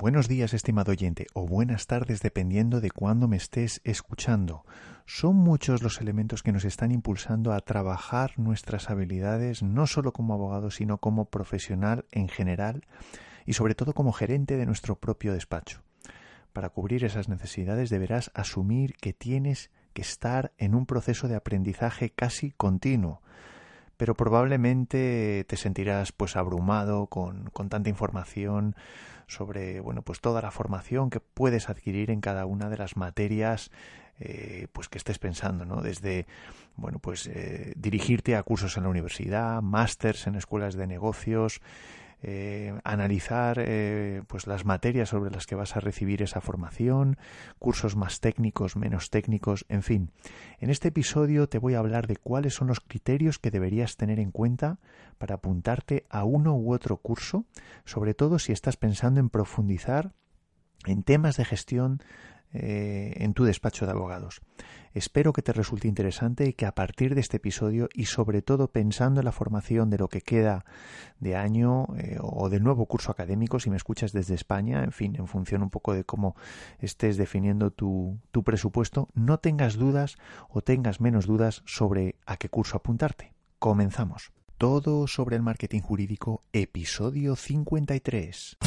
Buenos días, estimado oyente, o buenas tardes dependiendo de cuándo me estés escuchando. Son muchos los elementos que nos están impulsando a trabajar nuestras habilidades no solo como abogado, sino como profesional en general y sobre todo como gerente de nuestro propio despacho. Para cubrir esas necesidades deberás asumir que tienes que estar en un proceso de aprendizaje casi continuo, pero probablemente te sentirás pues abrumado con, con tanta información sobre bueno pues toda la formación que puedes adquirir en cada una de las materias eh, pues que estés pensando no desde bueno pues eh, dirigirte a cursos en la universidad másters en escuelas de negocios eh, analizar eh, pues las materias sobre las que vas a recibir esa formación, cursos más técnicos, menos técnicos, en fin. En este episodio te voy a hablar de cuáles son los criterios que deberías tener en cuenta para apuntarte a uno u otro curso, sobre todo si estás pensando en profundizar en temas de gestión eh, en tu despacho de abogados. Espero que te resulte interesante y que a partir de este episodio y sobre todo pensando en la formación de lo que queda de año eh, o del nuevo curso académico, si me escuchas desde España, en fin, en función un poco de cómo estés definiendo tu, tu presupuesto, no tengas dudas o tengas menos dudas sobre a qué curso apuntarte. Comenzamos. Todo sobre el marketing jurídico, episodio 53.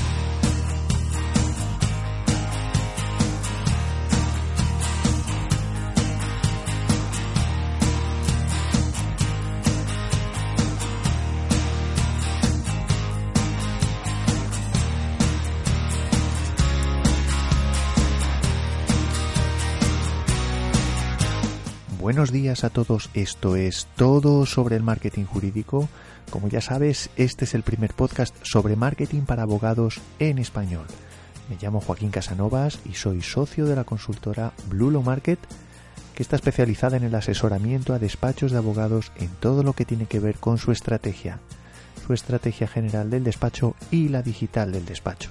Buenos días a todos, esto es todo sobre el marketing jurídico. Como ya sabes, este es el primer podcast sobre marketing para abogados en español. Me llamo Joaquín Casanovas y soy socio de la consultora Blulo Market, que está especializada en el asesoramiento a despachos de abogados en todo lo que tiene que ver con su estrategia, su estrategia general del despacho y la digital del despacho.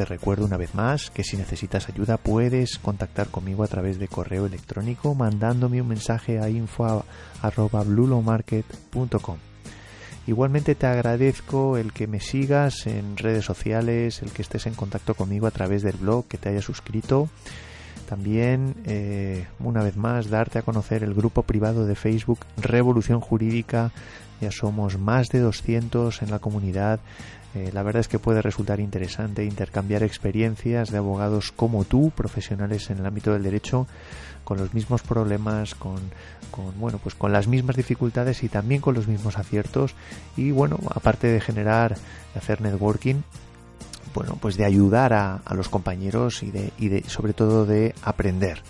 Te recuerdo una vez más que si necesitas ayuda puedes contactar conmigo a través de correo electrónico mandándome un mensaje a info@blulomarket.com. Igualmente te agradezco el que me sigas en redes sociales, el que estés en contacto conmigo a través del blog, que te hayas suscrito. También, eh, una vez más, darte a conocer el grupo privado de Facebook Revolución Jurídica. Ya somos más de 200 en la comunidad eh, la verdad es que puede resultar interesante intercambiar experiencias de abogados como tú, profesionales en el ámbito del derecho, con los mismos problemas, con, bueno, pues con las mismas dificultades y también con los mismos aciertos. Y bueno, aparte de generar, de hacer networking, bueno, pues de ayudar a, los compañeros y de, y de, sobre todo de aprender.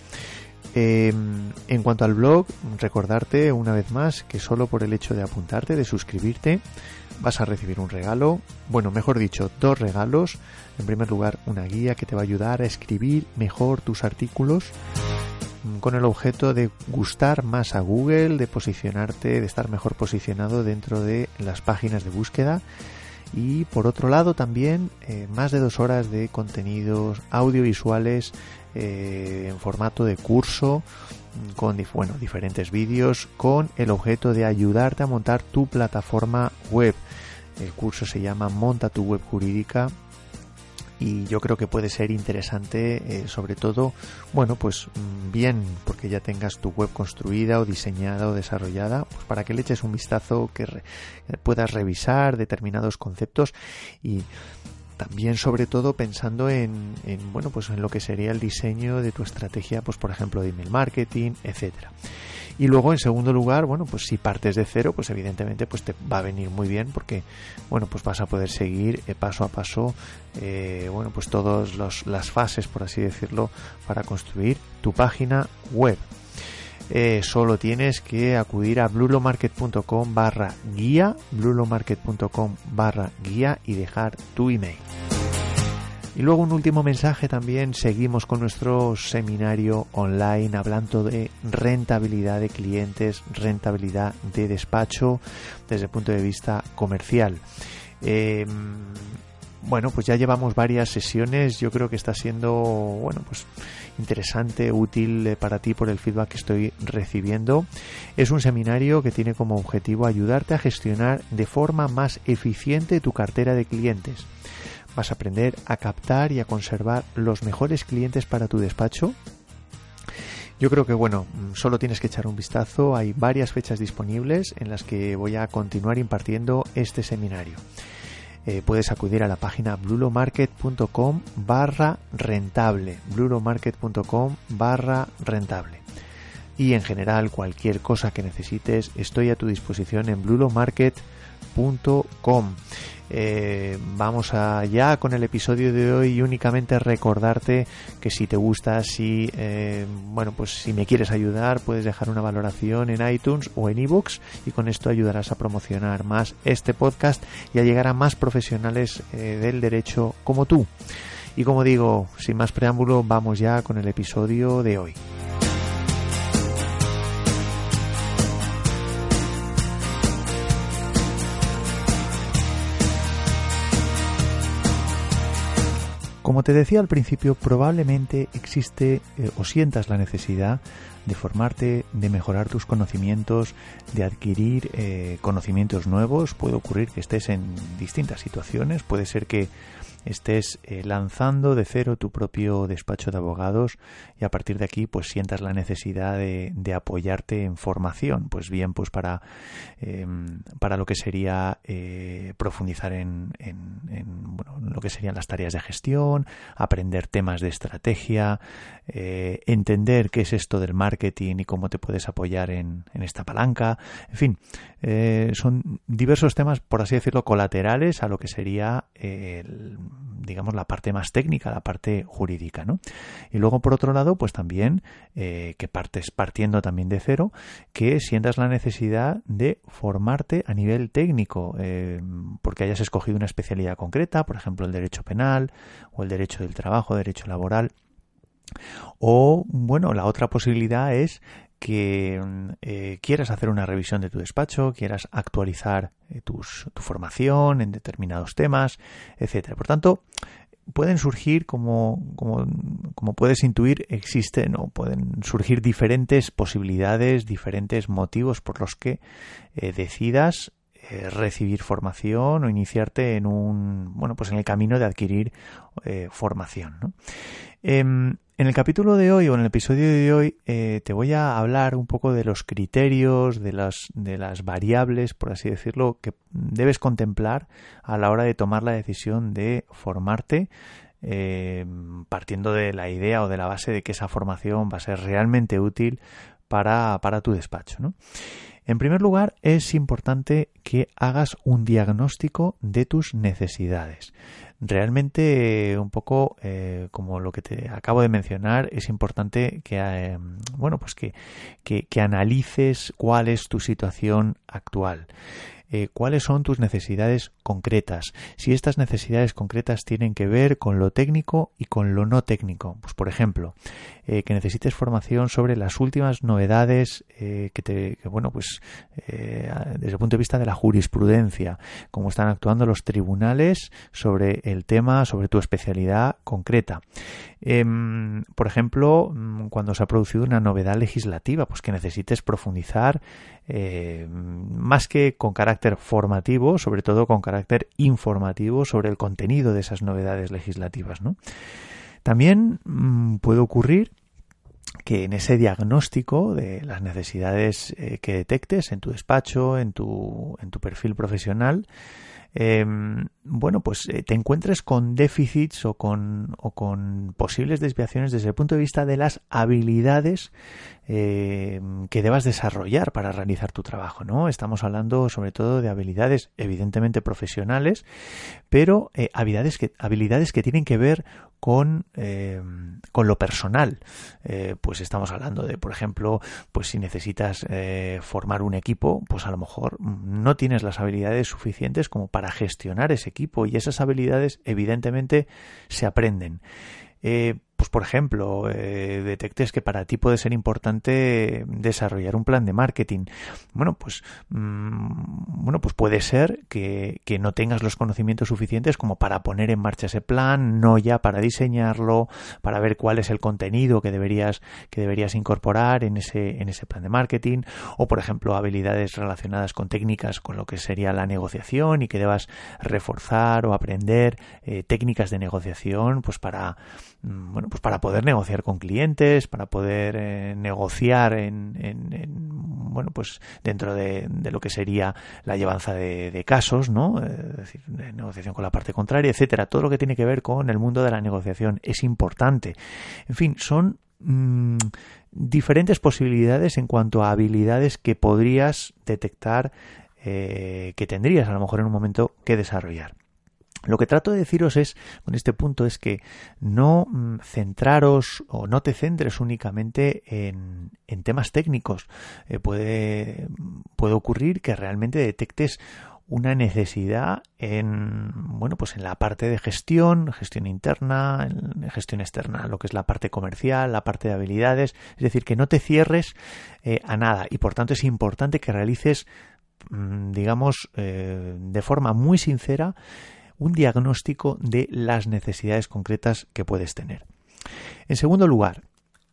Em, en cuanto al blog, recordarte una vez más que solo por el hecho de apuntarte, de suscribirte, vas a recibir un regalo, bueno, mejor dicho, dos regalos. En primer lugar, una guía que te va a ayudar a escribir mejor tus artículos mm, con el objeto de gustar más a Google, de posicionarte, de estar mejor posicionado dentro de las páginas de búsqueda. Y por otro lado también eh, más de dos horas de contenidos audiovisuales eh, en formato de curso mm, con bueno, diferentes vídeos con el objeto de ayudarte a montar tu plataforma web. El curso se llama Monta tu web jurídica y yo creo que puede ser interesante eh, sobre todo bueno pues mm, bien porque ya tengas tu web construida o diseñada o desarrollada pues para que le eches un vistazo que puedas revisar determinados conceptos y también sobre todo pensando en, bueno pues en lo que sería el diseño de tu estrategia pues por ejemplo de email marketing etcétera y luego en segundo lugar bueno pues si partes de cero pues evidentemente pues te va a venir muy bien porque bueno pues vas a poder seguir eh, paso a paso eh, bueno pues todas las fases por así decirlo para construir tu página web eh, solo tienes que acudir a blulomarket.com barra guía, blulomarket.com barra guía y dejar tu email. Y luego un último mensaje también, seguimos con nuestro seminario online hablando de rentabilidad de clientes, rentabilidad de despacho desde el punto de vista comercial. Em, bueno, pues ya llevamos varias sesiones. Yo creo que está siendo, bueno, pues interesante, útil eh, para ti por el feedback que estoy recibiendo. Es un seminario que tiene como objetivo ayudarte a gestionar de forma más eficiente tu cartera de clientes. Vas a aprender a captar y a conservar los mejores clientes para tu despacho yo creo que bueno, solo tienes que echar un vistazo. Hay varias fechas disponibles en las que voy a continuar impartiendo este seminario. Eh, puedes acudir a la página blulomarket.com barra rentable. blulomarket.com barra rentable. Y en general, cualquier cosa que necesites, estoy a tu disposición en blulomarket.com. Eh, vamos allá con el episodio de hoy y únicamente recordarte que si te gusta, si eh, bueno, pues si me quieres ayudar, puedes dejar una valoración en iTunes o en ebooks y con esto ayudarás a promocionar más este podcast y a llegar a más profesionales eh, del derecho como tú. Y como digo, sin más preámbulo, vamos ya con el episodio de hoy. Como te decía al principio, probablemente existe eh, o sientas la necesidad de formarte, de mejorar tus conocimientos, de adquirir eh, conocimientos nuevos. Puede ocurrir que estés en distintas situaciones, puede ser que estés eh, lanzando de cero tu propio despacho de abogados y a partir de aquí pues sientas la necesidad de, apoyarte en formación pues bien pues para em, para lo que sería eh, profundizar en, lo que serían las tareas de gestión aprender temas de estrategia eh, entender qué es esto del marketing y cómo te puedes apoyar en, esta palanca en fin son diversos temas por así decirlo colaterales a lo que sería el digamos, la parte más técnica, la parte jurídica, ¿no? Y luego, por otro lado, pues también eh, que partes partiendo también de cero, que sientas la necesidad de formarte a nivel técnico, eh, porque hayas escogido una especialidad concreta, por ejemplo, el derecho penal o el derecho del trabajo, derecho laboral. O, bueno, la otra posibilidad es que eh, quieras hacer una revisión de tu despacho, quieras actualizar eh, tu formación en determinados temas, etcétera. Por tanto, pueden surgir, como, como, como, puedes intuir, existen o pueden surgir diferentes posibilidades, diferentes motivos por los que eh, decidas recibir formación o iniciarte en un bueno pues en el camino de adquirir formación. ¿no? En el capítulo de hoy o en el episodio de hoy eh, te voy a hablar un poco de los criterios, de las, de las variables, por así decirlo, que debes contemplar a la hora de tomar la decisión de formarte, eh, partiendo de la idea o de la base de que esa formación va a ser realmente útil para, para tu despacho. ¿no? En primer lugar, es importante que hagas un diagnóstico de tus necesidades. Realmente un poco eh, como lo que te acabo de mencionar es importante que eh, bueno pues que, que, analices cuál es tu situación actual eh, cuáles son tus necesidades concretas. Si estas necesidades concretas tienen que ver con lo técnico y con lo no técnico. Pues por ejemplo, eh, que necesites formación sobre las últimas novedades eh, que te, bueno, pues desde el punto de vista de la jurisprudencia, cómo están actuando los tribunales sobre el tema, sobre tu especialidad concreta. Em, por ejemplo, mm, cuando se ha producido una novedad legislativa, pues que necesites profundizar más que con carácter formativo, sobre todo con carácter informativo sobre el contenido de esas novedades legislativas. También mm, puede ocurrir que en ese diagnóstico de las necesidades eh, que detectes en tu despacho, en tu, en tu perfil profesional, Em, bueno, pues eh, te encuentres con déficits o con, o con posibles desviaciones desde el punto de vista de las habilidades em, que debas desarrollar para realizar tu trabajo, ¿no? Estamos hablando sobre todo de habilidades evidentemente profesionales, pero eh, habilidades, que, habilidades que tienen que ver con, em, con lo personal. Eh, pues estamos hablando de, por ejemplo, pues si necesitas formar un equipo, pues a lo mejor no tienes las habilidades suficientes como para para gestionar ese equipo y esas habilidades evidentemente se aprenden. Pues por ejemplo, eh, detectes que para ti puede ser importante desarrollar un plan de marketing. Bueno, pues, mm, bueno, pues puede ser que, que no tengas los conocimientos suficientes como para poner en marcha ese plan, no ya para diseñarlo, para ver cuál es el contenido que deberías, que deberías incorporar en ese, en ese plan de marketing, o por ejemplo, habilidades relacionadas con técnicas con lo que sería la negociación y que debas reforzar o aprender eh, técnicas de negociación, pues para Mm, bueno, pues para poder negociar con clientes, para poder eh, negociar en, bueno, pues dentro de, lo que sería la llevanza de, casos, ¿no? Eh, es decir, de negociación con la parte contraria, etcétera. Todo lo que tiene que ver con el mundo de la negociación es importante. En fin, son mm, diferentes posibilidades en cuanto a habilidades que podrías detectar eh, que tendrías a lo mejor en un momento que desarrollar. Lo que trato de deciros es, con este punto, es que no mm, centraros o no te centres únicamente en, temas técnicos. Eh, puede, puede ocurrir que realmente detectes una necesidad en bueno pues en la parte de gestión gestión interna gestión externa lo que es la parte comercial la parte de habilidades es decir que no te cierres eh, a nada y por tanto es importante que realices mm, digamos eh, de forma muy sincera un diagnóstico de las necesidades concretas que puedes tener. En segundo lugar,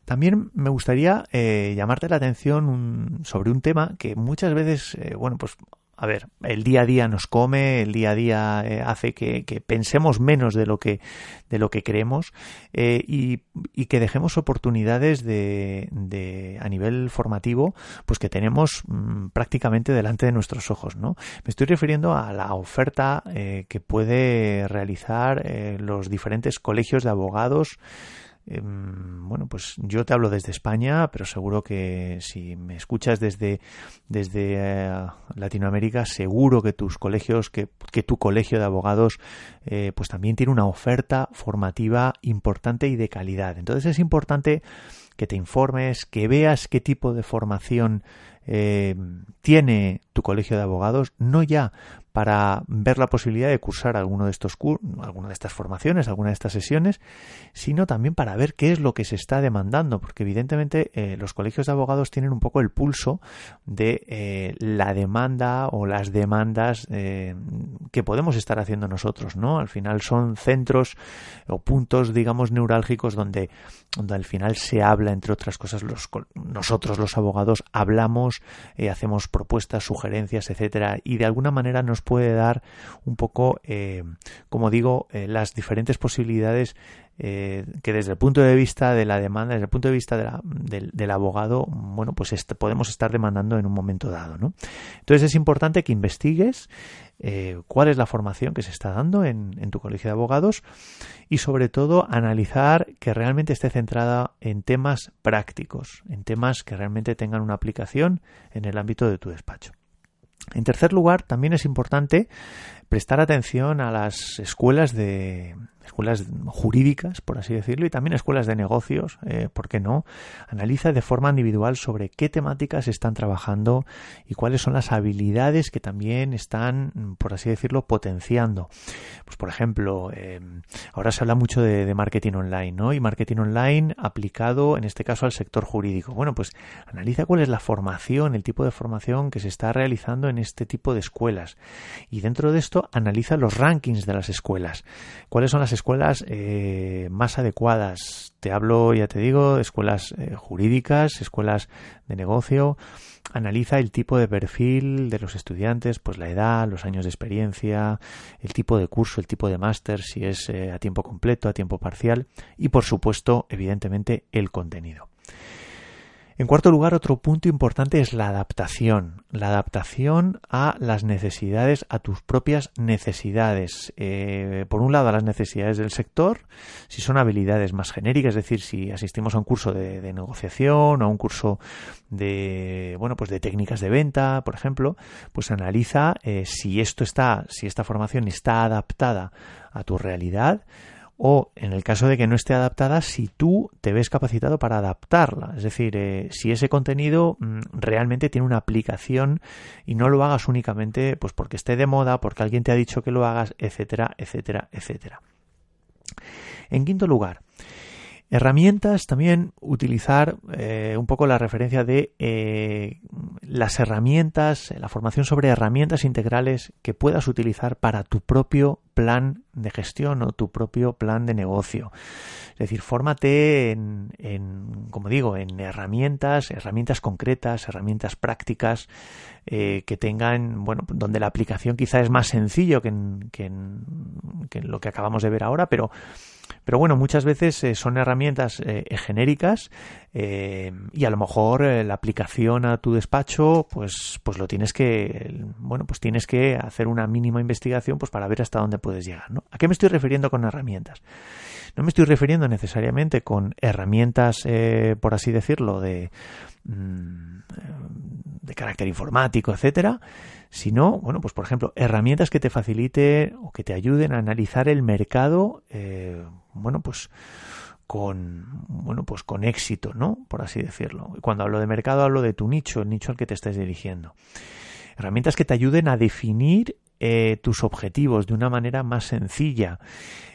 también me gustaría eh, llamarte la atención sobre un tema que muchas veces, eh, bueno, pues a ver, el día a día nos come, el día a día eh, hace que, pensemos menos de lo que, de lo que creemos eh, y, que dejemos oportunidades de, de, a nivel formativo, pues que tenemos mm, prácticamente delante de nuestros ojos, ¿no? Me estoy refiriendo a la oferta eh, que puede realizar los diferentes colegios de abogados Em, bueno, pues yo te hablo desde España, pero seguro que si me escuchas desde, desde eh, Latinoamérica, seguro que tus colegios, que, tu colegio de abogados, eh, pues también tiene una oferta formativa importante y de calidad. Entonces es importante que te informes, que veas qué tipo de formación eh, tiene tu colegio de abogados, no ya para ver la posibilidad de cursar alguno de estos alguna de estas formaciones, alguna de estas sesiones, sino también para ver qué es lo que se está demandando, porque evidentemente eh, los colegios de abogados tienen un poco el pulso de eh, la demanda o las demandas eh, que podemos estar haciendo nosotros, ¿no? Al final son centros o puntos, digamos, neurálgicos donde, donde al final se habla, entre otras cosas, los, nosotros los abogados hablamos, hacemos propuestas, sugerencias, etcétera, y de alguna manera nos puede dar un poco, eh, como digo, eh, las diferentes posibilidades eh, que desde el punto de vista de la demanda, desde el punto de vista del, abogado, bueno, pues podemos estar demandando en un momento dado. Entonces es importante que investigues cuál es la formación que se está dando en, tu colegio de abogados y sobre todo analizar que realmente esté centrada en temas prácticos, en temas que realmente tengan una aplicación en el ámbito de tu despacho. En tercer lugar, también es importante prestar atención a las escuelas de escuelas jurídicas, por así decirlo, y también escuelas de negocios, eh, ¿por qué no? Analiza de forma individual sobre qué temáticas están trabajando y cuáles son las habilidades que también están, por así decirlo, potenciando. Pues, por ejemplo, eh, ahora se habla mucho de, marketing online, ¿no? Y marketing online aplicado, en este caso, al sector jurídico. Bueno, pues analiza cuál es la formación, el tipo de formación que se está realizando en este tipo de escuelas. Y dentro de esto, analiza los rankings de las escuelas. ¿Cuáles son las escuelas eh, más adecuadas? Te hablo, ya te digo, escuelas eh, jurídicas, escuelas de negocio. Analiza el tipo de perfil de los estudiantes, pues la edad, los años de experiencia, el tipo de curso, el tipo de máster, si es eh, a tiempo completo, a tiempo parcial y, por supuesto, evidentemente, el contenido. En cuarto lugar, otro punto importante es la adaptación. La adaptación a las necesidades, a tus propias necesidades. Eh, por un lado, a las necesidades del sector, si son habilidades más genéricas, es decir, si asistimos a un curso de, negociación o a un curso de, bueno, pues de técnicas de venta, por ejemplo, pues analiza eh, si esto está, si esta formación está adaptada a tu realidad o en el caso de que no esté adaptada, si tú te ves capacitado para adaptarla. Es decir, eh, si ese contenido mm, realmente tiene una aplicación y no lo hagas únicamente pues porque esté de moda, porque alguien te ha dicho que lo hagas, etcétera, etcétera, etcétera. En quinto lugar, Herramientas también utilizar eh, un poco la referencia de eh, las herramientas, la formación sobre herramientas integrales que puedas utilizar para tu propio plan de gestión o tu propio plan de negocio. Es decir, fórmate en, en como digo, en herramientas, herramientas concretas, herramientas prácticas eh, que tengan, bueno, donde la aplicación quizá es más sencillo que en, que en, lo que acabamos de ver ahora, pero pero bueno, muchas veces eh, son herramientas eh, genéricas y a lo mejor la aplicación a tu despacho, pues, pues lo tienes que, bueno, pues tienes que hacer una mínima investigación, pues para ver hasta dónde puedes llegar, ¿no? ¿A qué me estoy refiriendo con herramientas? No me estoy refiriendo necesariamente con herramientas, por así decirlo, de, mm, de carácter informático, etcétera, sino, bueno, pues por ejemplo, herramientas que te faciliten o que te ayuden a analizar el mercado, eh, bueno, pues con bueno pues con éxito no por así decirlo. Cuando hablo de mercado hablo de tu nicho el nicho al que te estés dirigiendo. Herramientas que te ayuden a definir eh, tus objetivos de una manera más sencilla.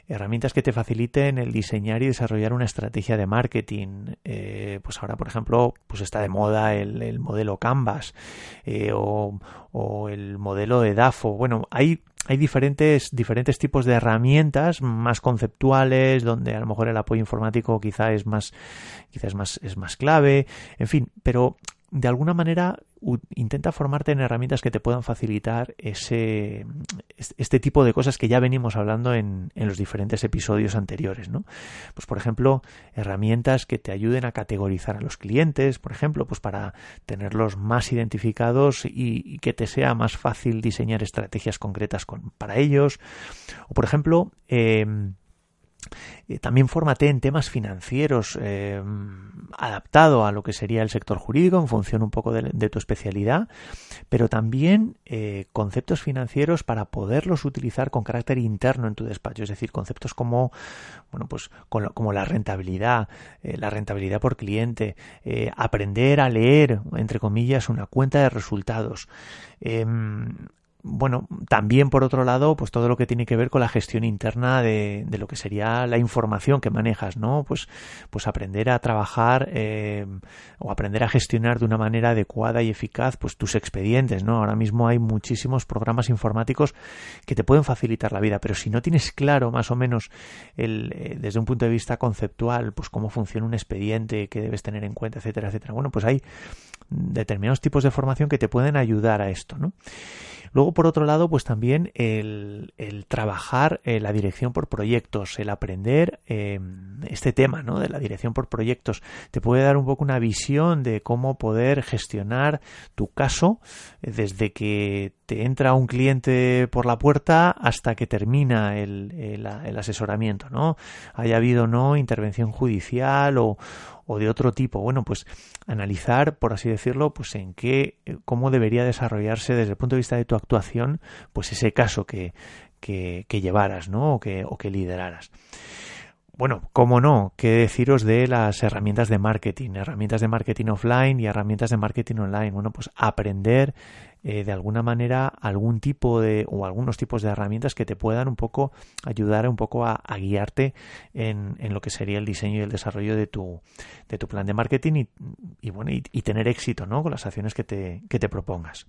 Herramientas que te faciliten el diseñar y desarrollar una estrategia de marketing. Eh, pues ahora, por ejemplo, pues está de moda el, modelo Canvas eh, o, o, el modelo de DAFO. Bueno, hay hay diferentes, diferentes tipos de herramientas más conceptuales, donde a lo mejor el apoyo informático quizá es más, quizás más, es más clave, en fin, pero de alguna manera intenta formarte en herramientas que te puedan facilitar ese este tipo de cosas que ya venimos hablando en, en, los diferentes episodios anteriores, ¿no? Pues por ejemplo, herramientas que te ayuden a categorizar a los clientes, por ejemplo, pues para tenerlos más identificados y, que te sea más fácil diseñar estrategias concretas con, para ellos. O por ejemplo, eh, también fórmate en temas financieros eh, adaptado a lo que sería el sector jurídico en función un poco de, tu especialidad, pero también eh, conceptos financieros para poderlos utilizar con carácter interno en tu despacho, es decir, conceptos como bueno pues como la rentabilidad, la rentabilidad por cliente, aprender a leer entre comillas una cuenta de resultados. Em, bueno, también por otro lado, pues todo lo que tiene que ver con la gestión interna de, de lo que sería la información que manejas, ¿no? Pues, pues aprender a trabajar eh, o aprender a gestionar de una manera adecuada y eficaz, pues tus expedientes, ¿no? Ahora mismo hay muchísimos programas informáticos que te pueden facilitar la vida, pero si no tienes claro más o menos el, eh, desde un punto de vista conceptual, pues cómo funciona un expediente, qué debes tener en cuenta, etcétera, etcétera. Bueno, pues hay determinados tipos de formación que te pueden ayudar a esto, ¿no? Luego, por otro lado, pues también el, trabajar eh, la dirección por proyectos, el aprender eh, este tema, ¿no? De la dirección por proyectos, te puede dar un poco una visión de cómo poder gestionar tu caso eh, desde que te entra un cliente por la puerta hasta que termina el, asesoramiento, ¿no? Haya habido no intervención judicial o, o de otro tipo. Bueno, pues analizar, por así decirlo, pues en qué, cómo debería desarrollarse desde el punto de vista de tu actuación, pues ese caso que, que, que llevaras, ¿no? O que, o que lideraras. Bueno, cómo no, qué deciros de las herramientas de marketing, herramientas de marketing offline y herramientas de marketing online. Bueno, pues aprender eh, de alguna manera algún tipo de o algunos tipos de herramientas que te puedan un poco ayudar un poco a, guiarte en, en, lo que sería el diseño y el desarrollo de tu, de tu plan de marketing y, y bueno y, y, tener éxito ¿no? con las acciones que te, que te propongas.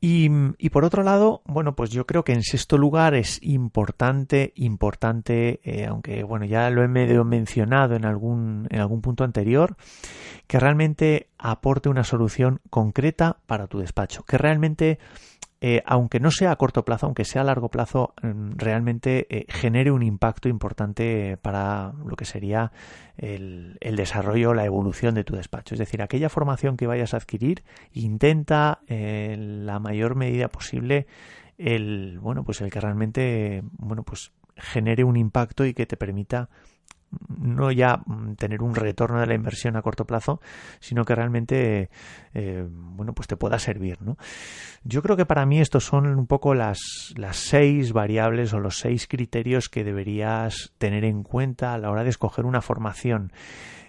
Y, por otro lado, bueno, pues yo creo que en sexto lugar es importante, importante, eh, aunque bueno, ya lo he medio mencionado en algún, en algún punto anterior, que realmente aporte una solución concreta para tu despacho, que realmente eh, aunque no sea a corto plazo, aunque sea a largo plazo, mm, realmente eh, genere un impacto importante para lo que sería el, desarrollo, la evolución de tu despacho. Es decir, aquella formación que vayas a adquirir, intenta en la mayor medida posible el, bueno, pues el que realmente, bueno, pues genere un impacto y que te permita no ya mm, tener un retorno de la inversión a corto plazo, sino que realmente, eh, bueno, pues te pueda servir, ¿no? Yo creo que para mí estos son un poco las, las seis variables o los seis criterios que deberías tener en cuenta a la hora de escoger una formación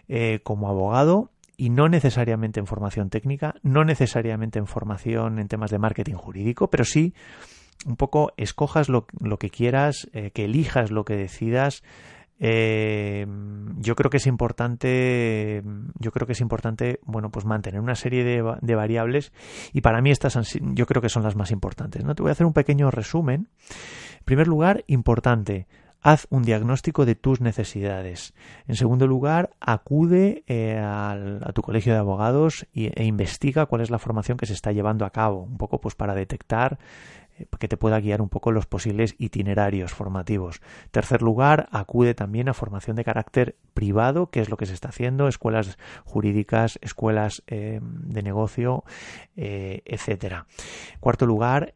eh, como abogado y no necesariamente en formación técnica, no necesariamente en formación en temas de marketing jurídico, pero sí un poco escojas lo, lo que quieras, eh, que elijas lo que decidas eh, yo creo que es importante yo creo que es importante bueno pues mantener una serie de, variables y para mí estas yo creo que son las más importantes no te voy a hacer un pequeño resumen en primer lugar importante haz un diagnóstico de tus necesidades. En segundo lugar, acude eh, a tu colegio de abogados e investiga cuál es la formación que se está llevando a cabo, un poco pues para detectar que te pueda guiar un poco los posibles itinerarios formativos. Tercer lugar, acude también a formación de carácter privado, que es lo que se está haciendo, escuelas jurídicas, escuelas eh, de negocio, eh, etcétera. Cuarto lugar,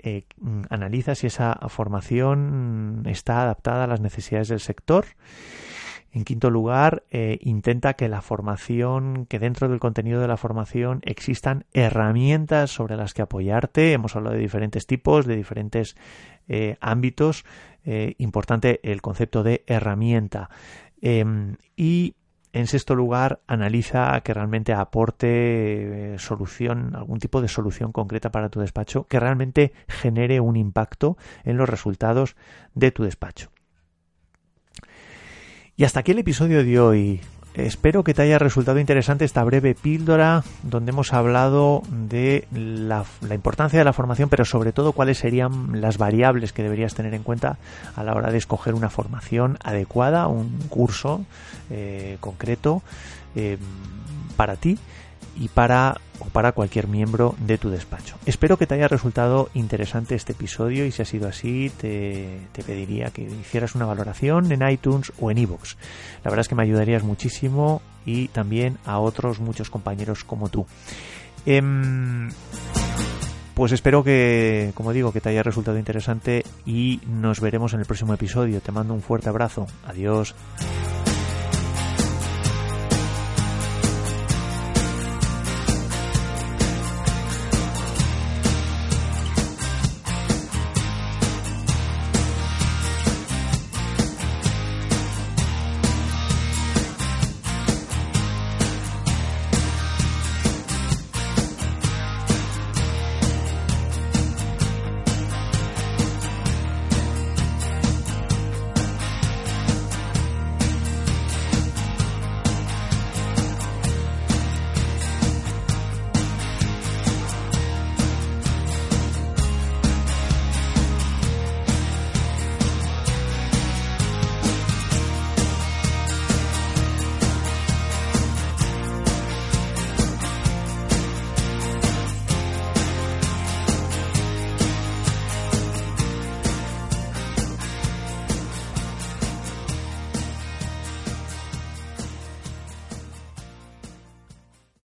analiza si esa formación está adaptada a las necesidades del sector. En quinto lugar, eh, intenta que la formación, que dentro del contenido de la formación existan herramientas sobre las que apoyarte. Hemos hablado de diferentes tipos, de diferentes eh, ámbitos. Eh, importante el concepto de herramienta. Em, y en sexto lugar, analiza que realmente aporte solución, algún tipo de solución concreta para tu despacho que realmente genere un impacto en los resultados de tu despacho. Y hasta aquí el episodio de hoy. Espero que te haya resultado interesante esta breve píldora donde hemos hablado de la, importancia de la formación, pero sobre todo cuáles serían las variables que deberías tener en cuenta a la hora de escoger una formación adecuada, un curso eh, concreto eh, para ti y para o para cualquier miembro de tu despacho. Espero que te haya resultado interesante este episodio y si ha sido así te, pediría que hicieras una valoración en iTunes o en iVoox. La verdad es que me ayudarías muchísimo y también a otros muchos compañeros como tú. Em, pues espero que, como digo, que te haya resultado interesante y nos veremos en el próximo episodio. Te mando un fuerte abrazo. Adiós.